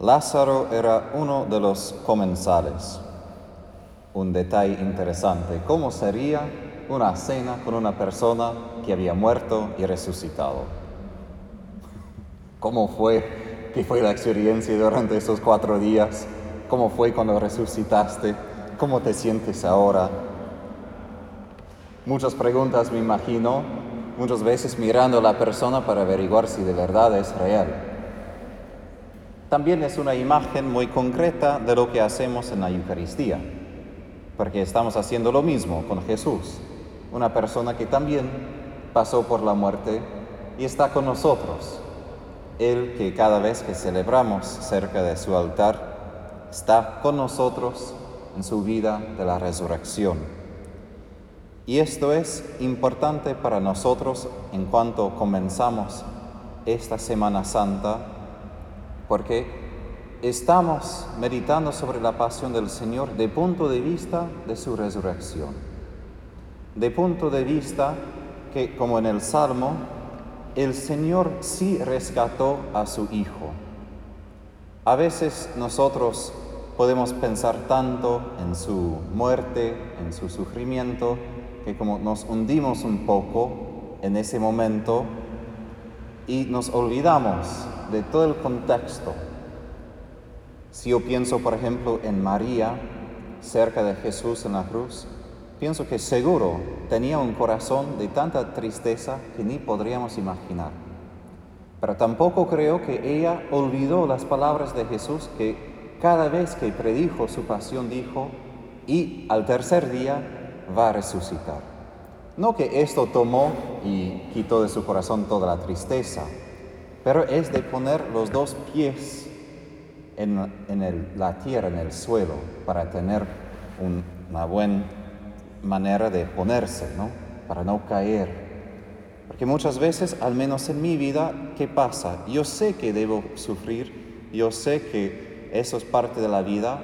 Lázaro era uno de los comensales. Un detalle interesante, ¿cómo sería una cena con una persona que había muerto y resucitado? ¿Cómo fue? ¿Qué fue la experiencia durante esos cuatro días? ¿Cómo fue cuando resucitaste? ¿Cómo te sientes ahora? Muchas preguntas me imagino, muchas veces mirando a la persona para averiguar si de verdad es real. También es una imagen muy concreta de lo que hacemos en la Eucaristía, porque estamos haciendo lo mismo con Jesús, una persona que también pasó por la muerte y está con nosotros. Él que cada vez que celebramos cerca de su altar, está con nosotros en su vida de la resurrección. Y esto es importante para nosotros en cuanto comenzamos esta Semana Santa, porque estamos meditando sobre la pasión del Señor de punto de vista de su resurrección. De punto de vista que, como en el Salmo, el Señor sí rescató a su Hijo. A veces nosotros podemos pensar tanto en su muerte, en su sufrimiento, que como nos hundimos un poco en ese momento y nos olvidamos de todo el contexto. Si yo pienso, por ejemplo, en María, cerca de Jesús en la cruz, pienso que seguro tenía un corazón de tanta tristeza que ni podríamos imaginar. Pero tampoco creo que ella olvidó las palabras de Jesús que cada vez que predijo su pasión dijo, y al tercer día va a resucitar. No que esto tomó y quitó de su corazón toda la tristeza, pero es de poner los dos pies en, la tierra, en el suelo, para tener una buena manera de ponerse, ¿no? Para no caer. Porque muchas veces, al menos en mi vida, ¿qué pasa? Yo sé que debo sufrir, yo sé que eso es parte de la vida,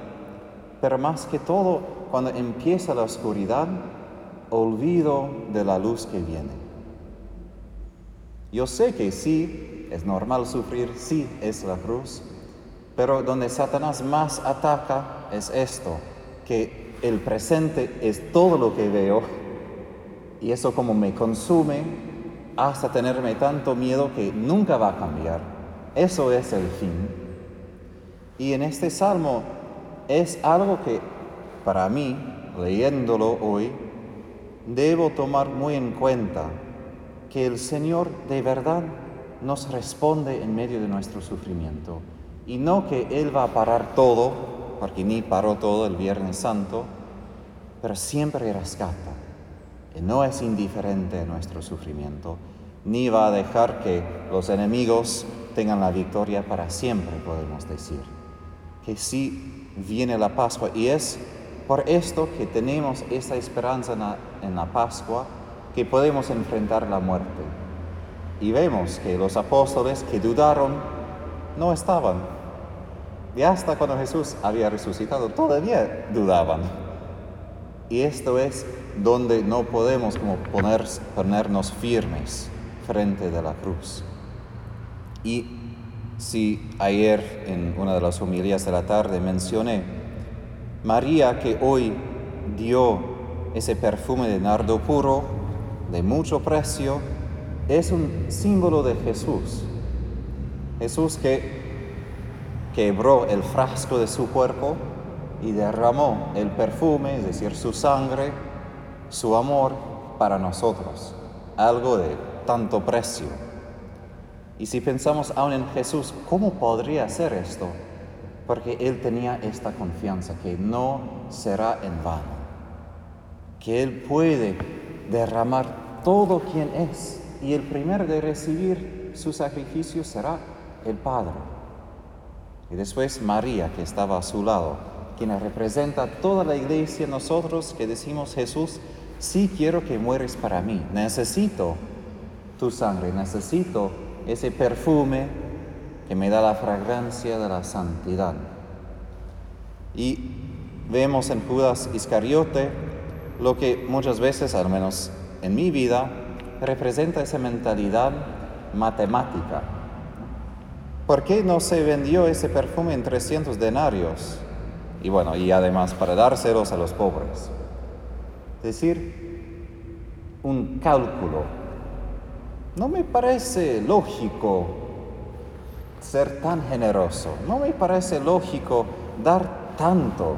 pero más que todo, cuando empieza la oscuridad, olvido de la luz que viene. Yo sé que sí, es normal sufrir, sí es la cruz, pero donde Satanás más ataca es esto, que el presente es todo lo que veo y eso como me consume hasta tenerme tanto miedo que nunca va a cambiar. Eso es el fin. Y en este salmo es algo que para mí, leyéndolo hoy, debo tomar muy en cuenta que el Señor de verdad nos responde en medio de nuestro sufrimiento y no que Él va a parar todo, porque ni paró todo el Viernes Santo, pero siempre rescata. Y no es indiferente a nuestro sufrimiento, ni va a dejar que los enemigos tengan la victoria para siempre, podemos decir. Que sí viene la Pascua y es por esto que tenemos esta esperanza en la, Pascua, que podemos enfrentar la muerte. Y vemos que los apóstoles que dudaron no estaban. Y hasta cuando Jesús había resucitado todavía dudaban. Y esto es donde no podemos como poner, ponernos firmes frente de la cruz. Y si ayer en una de las homilías de la tarde mencioné María que hoy dio ese perfume de nardo puro, de mucho precio, es un símbolo de Jesús. Jesús que quebró el frasco de su cuerpo y derramó el perfume, es decir, su sangre, su amor para nosotros, algo de tanto precio. Y si pensamos aún en Jesús, ¿cómo podría hacer esto? porque él tenía esta confianza que no será en vano, que él puede derramar todo quien es y el primero de recibir su sacrificio será el Padre. Y después María, que estaba a su lado, quien representa toda la iglesia, nosotros que decimos, Jesús, sí quiero que mueres para mí, necesito tu sangre, necesito ese perfume que me da la fragancia de la santidad. Y vemos en Judas Iscariote lo que muchas veces, al menos en mi vida, representa esa mentalidad matemática. ¿Por qué no se vendió ese perfume en 300 denarios? Y bueno, y además para dárselos a los pobres. Es decir, un cálculo. No me parece lógico ser tan generoso. No me parece lógico dar tanto.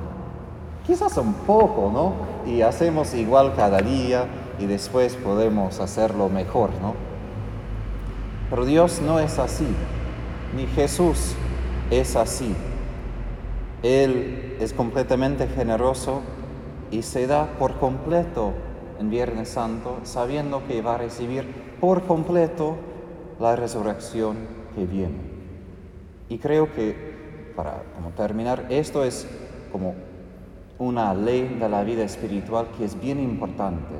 Quizás un poco, ¿no? Y hacemos igual cada día y después podemos hacerlo mejor, ¿no? Pero Dios no es así, ni Jesús es así. Él es completamente generoso y se da por completo en Viernes Santo, sabiendo que va a recibir por completo la resurrección que viene. Y creo que, para terminar, esto es como una ley de la vida espiritual que es bien importante.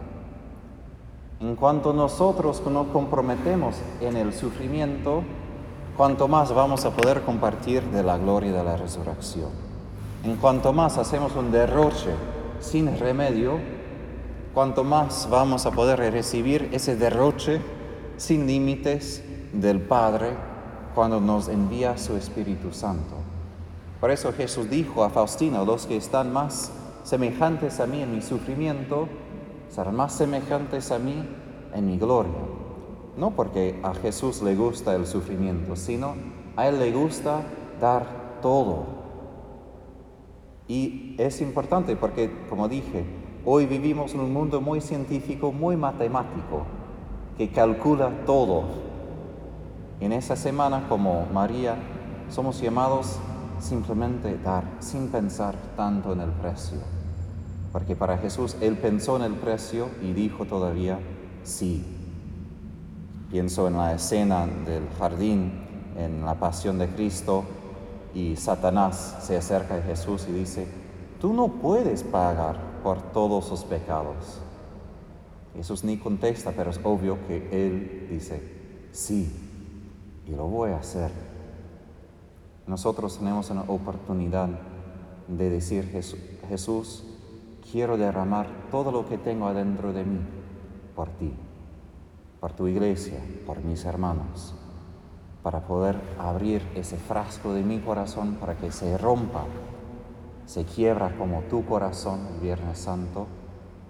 En cuanto nosotros nos comprometemos en el sufrimiento, cuanto más vamos a poder compartir de la gloria de la resurrección. En cuanto más hacemos un derroche sin remedio, cuanto más vamos a poder recibir ese derroche sin límites del Padre cuando nos envía su Espíritu Santo. Por eso Jesús dijo a Faustino, los que están más semejantes a mí en mi sufrimiento, serán más semejantes a mí en mi gloria. No porque a Jesús le gusta el sufrimiento, sino a Él le gusta dar todo. Y es importante porque, como dije, hoy vivimos en un mundo muy científico, muy matemático, que calcula todo. En esa semana, como María, somos llamados simplemente dar, sin pensar tanto en el precio. Porque para Jesús Él pensó en el precio y dijo todavía sí. Pienso en la escena del jardín, en la pasión de Cristo, y Satanás se acerca a Jesús y dice, tú no puedes pagar por todos sus pecados. Jesús ni contesta, pero es obvio que Él dice, sí, y lo voy a hacer. Nosotros tenemos una oportunidad de decir, Jesús, quiero derramar todo lo que tengo adentro de mí por ti, por tu iglesia, por mis hermanos, para poder abrir ese frasco de mi corazón para que se rompa, se quiebra como tu corazón el Viernes Santo,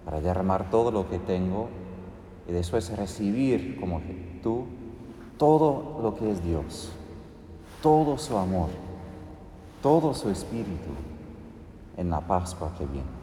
para derramar todo lo que tengo y después recibir como tú todo lo que es Dios, todo su amor, todo su espíritu en la Pascua que viene.